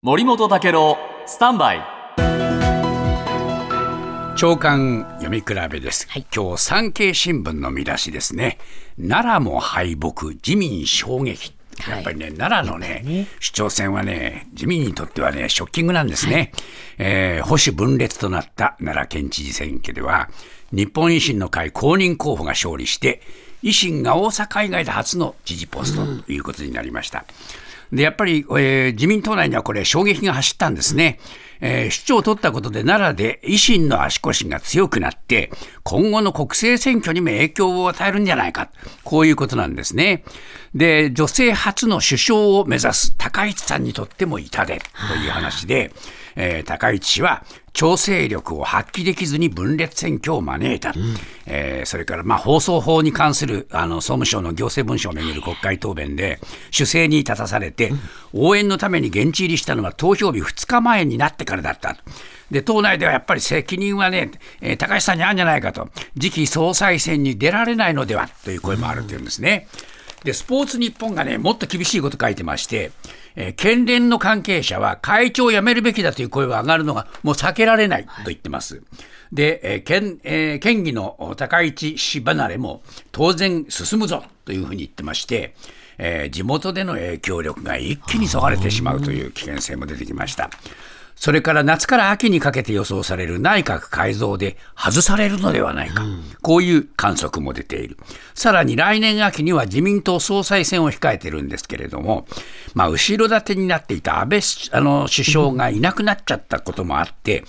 森本武郎スタンバイ。長官読み比べです、今日産経新聞の見出しですね。奈良も敗北自民衝撃。やっぱりね、奈良のね、市長選はね、自民にとってはね、ショッキングなんですね。えー保守分裂となった奈良県知事選挙では、日本維新の会公認候補が勝利して、維新が大阪以外で初の知事ポストということになりました。で、やっぱり、えー自民党内にはこれ衝撃が走ったんですね。えー市長を取ったことで奈良で維新の足腰が強くなって、今後の国政選挙にも影響を与えるんじゃないか。こういうことなんですね。で、女性初の首相を目指す高市さんにとっても痛手という話で、えー高市氏は調整力を発揮できずに分裂選挙を招いた、えーそれからまあ放送法に関するあの総務省の行政文書をめぐる国会答弁で主勢に立たされて、応援のために現地入りしたのは投票日2日前になってからだった。で党内ではやっぱり責任はね、えー高市さんにあるんじゃないかと、次期総裁選に出られないのではという声もあるというんですね。で、スポーツ日本がね、もっと厳しいこと書いてまして、えー県連の関係者は会長を辞めるべきだという声が上がるのがもう避けられないと言ってます。で、えー県、えー県議のお高市氏離れも当然進むぞというふうに言ってまして、えー地元での影響力が一気にそがれてしまうという危険性も出てきました。それから夏から秋にかけて予想される内閣改造で外されるのではないか、こういう観測も出ている。さらに来年秋には自民党総裁選を控えているんですけれども、まあ、後ろ盾になっていた安倍あの首相がいなくなっちゃったこともあって、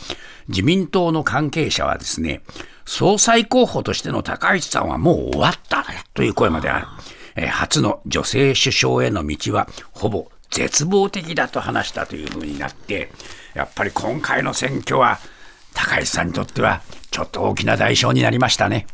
自民党の関係者はですね、総裁候補としての高市さんはもう終わったという声まである。えー初の女性首相への道はほぼ絶望的だと話したというふうになって、やっぱり今回の選挙は高市さんにとってはちょっと大きな代償になりましたね。